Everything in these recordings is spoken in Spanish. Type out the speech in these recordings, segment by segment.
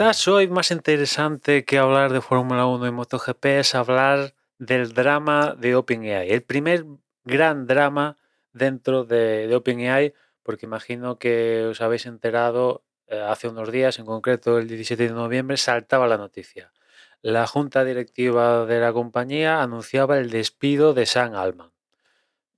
quizás hoy más interesante que hablar de Fórmula 1 y MotoGP es hablar del drama de OpenAI. El primer gran drama dentro de, OpenAI, porque imagino que os habéis enterado eh, hace unos días, en concreto el 17 de noviembre, saltaba la noticia. La junta directiva de la compañía anunciaba el despido de Sam Altman.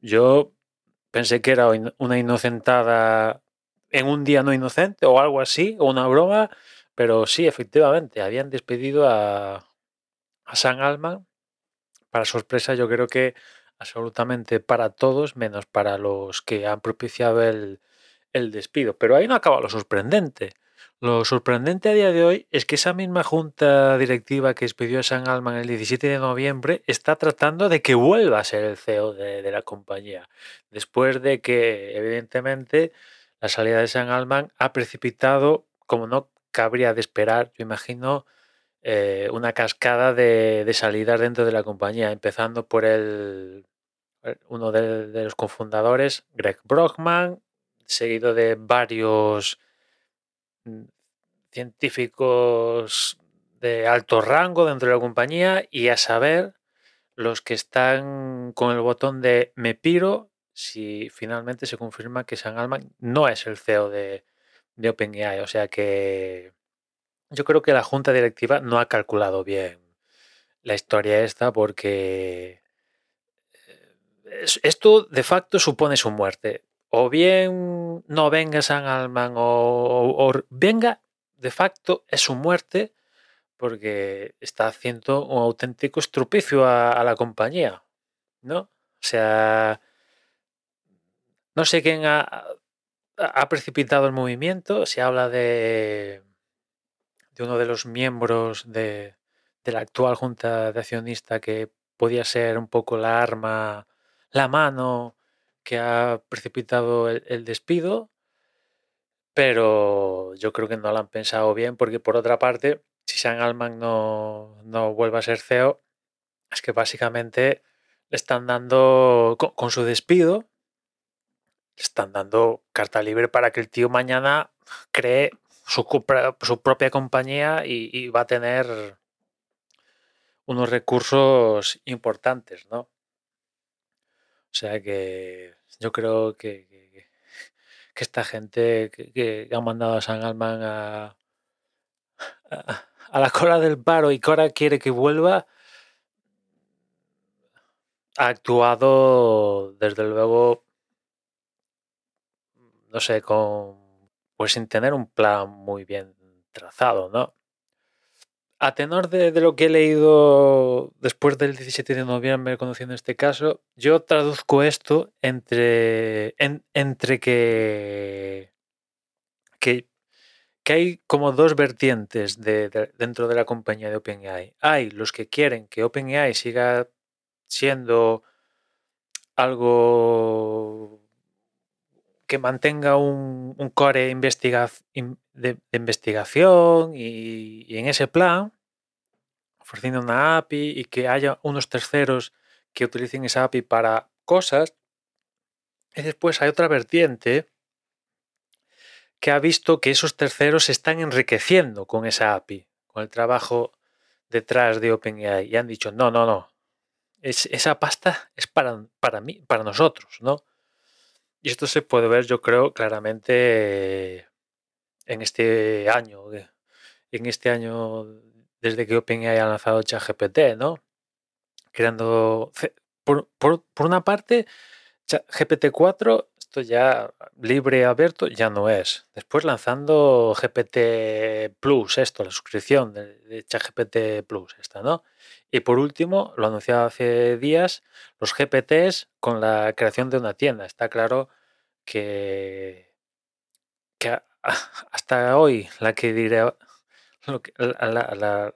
Yo pensé que era una inocentada en un día no inocente o algo así, o una broma, pero sí, efectivamente, habían despedido a, a Sam Altman. Para sorpresa, yo creo que absolutamente para todos, menos para los que han propiciado el, el despido. Pero ahí no acaba lo sorprendente. Lo sorprendente a día de hoy es que esa misma junta directiva que despidió a San Alman el 17 de noviembre está tratando de que vuelva a ser el CEO de, de la compañía. Después de que, evidentemente, la salida de San Alman ha precipitado, como no cabría de esperar, yo imagino, eh, una cascada de, de, salidas dentro de la compañía, empezando por el uno de, de los cofundadores, Greg Brockman, seguido de varios mm, científicos de alto rango dentro de la compañía y a saber los que están con el botón de me piro si finalmente se confirma que San Alman no es el CEO de, de OpenAI. O sea que yo creo que la junta directiva no ha calculado bien la historia esta porque eh, esto de facto supone su muerte. O bien no venga San Alman o, venga, de facto es su muerte porque está haciendo un auténtico estropicio a, a la compañía, ¿no? O sea, no sé quién ha, ha precipitado el movimiento. Se habla de, de uno de los miembros de, de, la actual junta de accionista que podía ser un poco la arma, la mano que ha precipitado el, despido. Pero yo creo que no lo han pensado bien porque por otra parte, si San Alman no, no vuelve a ser CEO, es que básicamente le están dando con su despido, están dando carta libre para que el tío mañana cree su, propia compañía y, va a tener unos recursos importantes, ¿no? O sea que yo creo que, que, esta gente que, que, ha mandado a San Alman a, a, a, la cola del paro y que ahora quiere que vuelva, ha actuado desde luego no sé, con pues sin tener un plan muy bien trazado, ¿no? A tenor de, de, lo que he leído después del 17 de noviembre conociendo este caso, yo traduzco esto entre, en, entre que, que, que, hay como dos vertientes de, de, dentro de la compañía de OpenAI. Hay los que quieren que OpenAI siga siendo algo que mantenga un, core investiga, de, investigación y, en ese plan, ofreciendo una API y que haya unos terceros que utilicen esa API para cosas. Y después hay otra vertiente que ha visto que esos terceros se están enriqueciendo con esa API, con el trabajo detrás de OpenAI. Y han dicho, no, no, no, es, esa pasta es para, para mí, para nosotros, ¿no? Y esto se puede ver, yo creo, claramente en este año, en este año desde que OpenAI ha lanzado ChatGPT, ¿no? Creando, por, por, una parte, GPT-4, esto ya libre abierto, ya no es. Después lanzando GPT Plus, esto, la suscripción de, de ChatGPT Plus, esta, ¿no? Y por último, lo anunciado hace días, los GPTs con la creación de una tienda. Está claro que, que hasta hoy la que la,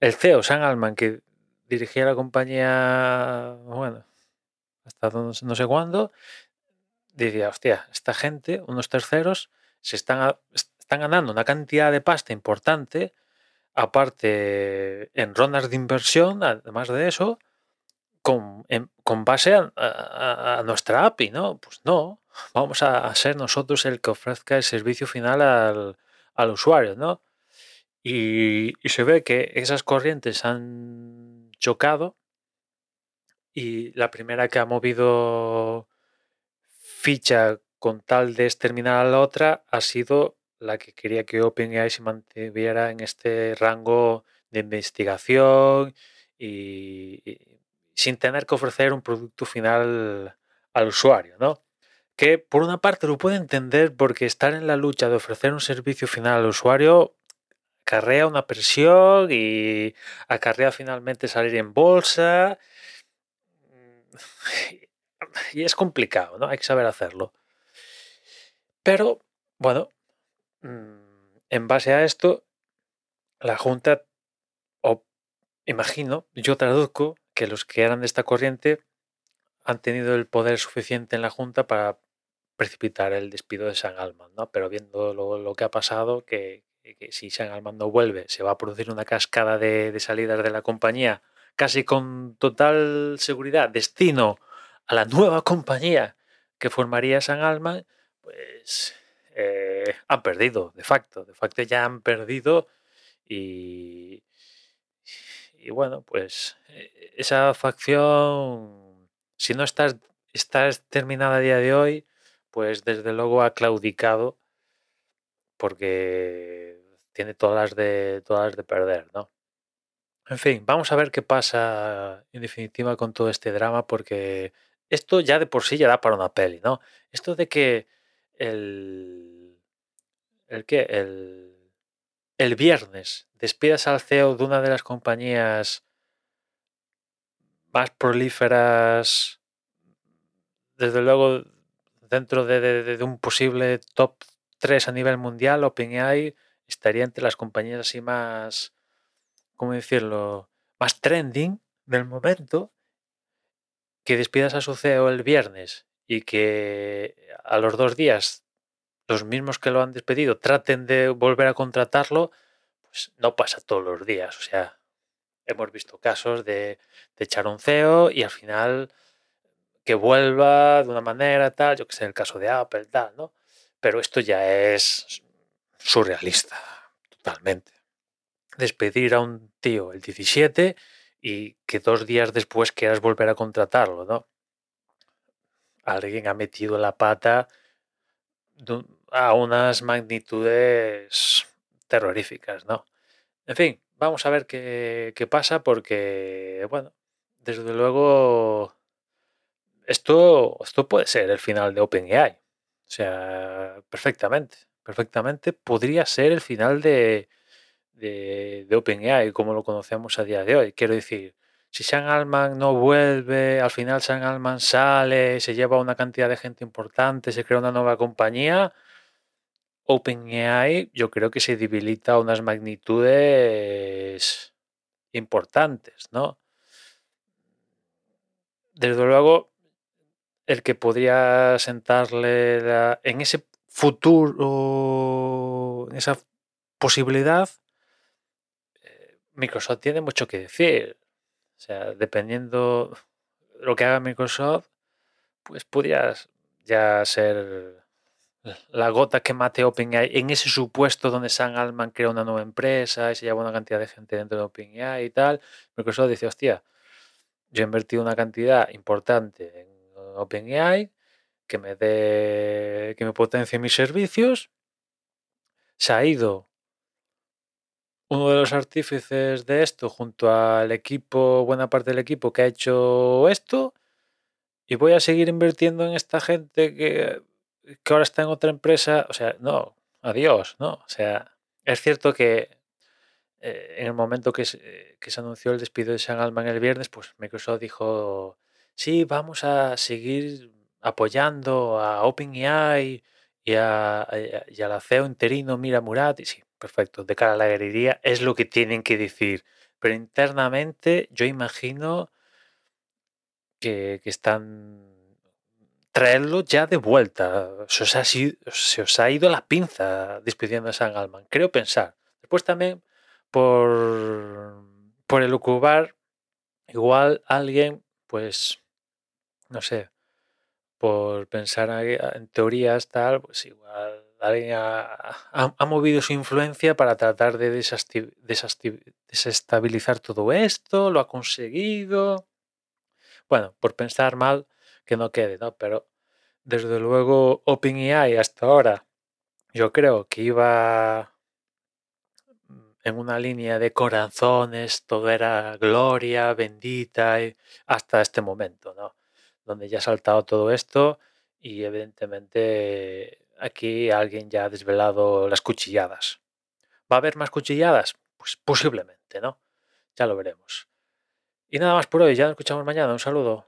el CEO, Sam Alman, que dirigía la compañía, bueno, hasta no, no sé cuándo, diría, hostia, esta gente, unos terceros, se están, están ganando una cantidad de pasta importante aparte en rondas de inversión, además de eso, con, base a, nuestra API, ¿no? Pues no, vamos a, ser nosotros el que ofrezca el servicio final al, al, usuario, ¿no? y, se ve que esas corrientes han chocado y la primera que ha movido ficha con tal de exterminar a la otra ha sido la que quería que OpenAI se mantuviera en este rango de investigación y, sin tener que ofrecer un producto final al usuario, ¿no? Que por una parte lo puedo entender porque estar en la lucha de ofrecer un servicio final al usuario acarrea una presión y acarrea finalmente salir en bolsa. Y es complicado, ¿no? Hay que saber hacerlo. Pero, bueno, en base a esto, la Junta, o imagino, yo traduzco que los que eran de esta corriente han tenido el poder suficiente en la Junta para precipitar el despido de San Alman, ¿no? Pero viendo lo, que ha pasado, que, si San Alman no vuelve, se va a producir una cascada de, salidas de la compañía, casi con total seguridad, destino a la nueva compañía que formaría San Alman, pues eh, han perdido, de facto, de facto ya han perdido y, y bueno, pues eh, esa facción, si no está, está terminada a día de hoy, pues desde luego ha claudicado porque tiene todas de, todas de perder, ¿no? En fin, vamos a ver qué pasa en definitiva con todo este drama porque esto ya de por sí ya da para una peli, ¿no? Esto de que el... ¿El qué? El, el viernes despidas al CEO de una de las compañías más prolíferas, desde luego dentro de, un posible top 3 a nivel mundial, OpenAI estaría entre las compañías así más, ¿cómo decirlo?, más trending del momento, que despidas a su CEO el viernes y que a los dos días los mismos que lo han despedido traten de volver a contratarlo, pues no pasa todos los días. O sea, hemos visto casos de, de echar un CEO y al final que vuelva de una manera tal, yo que sé, el caso de Apple, tal, ¿no? Pero esto ya es surrealista, totalmente. Despedir a un tío el 17 y que dos días después quieras volver a contratarlo, ¿no? Alguien ha metido la pata a unas magnitudes terroríficas, ¿no? En fin, vamos a ver qué, qué pasa porque, bueno, desde luego esto, esto puede ser el final de OpenAI. O sea, perfectamente, perfectamente podría ser el final de, de, OpenAI como lo conocemos a día de hoy. Quiero decir, si Sam Altman no vuelve, al final Sam Altman sale, se lleva una cantidad de gente importante, se crea una nueva compañía, OpenAI yo creo que se debilita a unas magnitudes importantes, ¿no? Desde luego, el que podría sentarle en ese futuro, en esa posibilidad, eh, Microsoft tiene mucho que decir. O sea, dependiendo lo que haga Microsoft, pues podría ya ser la gota que mate OpenAI en ese supuesto donde Sam Altman crea una nueva empresa y se lleva una cantidad de gente dentro de OpenAI y tal. Microsoft dice, hostia, yo he invertido una cantidad importante en OpenAI, que me dé, que me potencie mis servicios. Se ha ido uno de los artífices de esto junto al equipo, buena parte del equipo que ha hecho esto, y voy a seguir invirtiendo en esta gente que, que ahora está en otra empresa. O sea, no, adiós, ¿no? O sea, es cierto que eh, en el momento que se, que se anunció el despido de Sean Altman el viernes, pues Microsoft dijo sí, vamos a seguir apoyando a OpenAI y a, y a la CEO interino Mira Murati. Sí, perfecto, de cara a la guerrilla es lo que tienen que decir. Pero internamente yo imagino que, están traerlo ya de vuelta. Se os, ha, se os ha ido la pinza despidiendo a San Alman. Creo pensar. Después también por, por el ocupar, igual alguien pues no sé, por pensar en teorías tal, pues igual ha, movido su influencia para tratar de desestabilizar todo esto, lo ha conseguido. Bueno, por pensar mal, que no quede, ¿no? Pero desde luego OpenAI hasta ahora yo creo que iba en una línea de corazones, todo era gloria, bendita, hasta este momento, ¿no? Donde ya ha saltado todo esto y evidentemente aquí alguien ya ha desvelado las cuchilladas. ¿Va a haber más cuchilladas? Pues posiblemente, ¿no? Ya lo veremos. Y nada más por hoy, ya nos escuchamos mañana. Un saludo.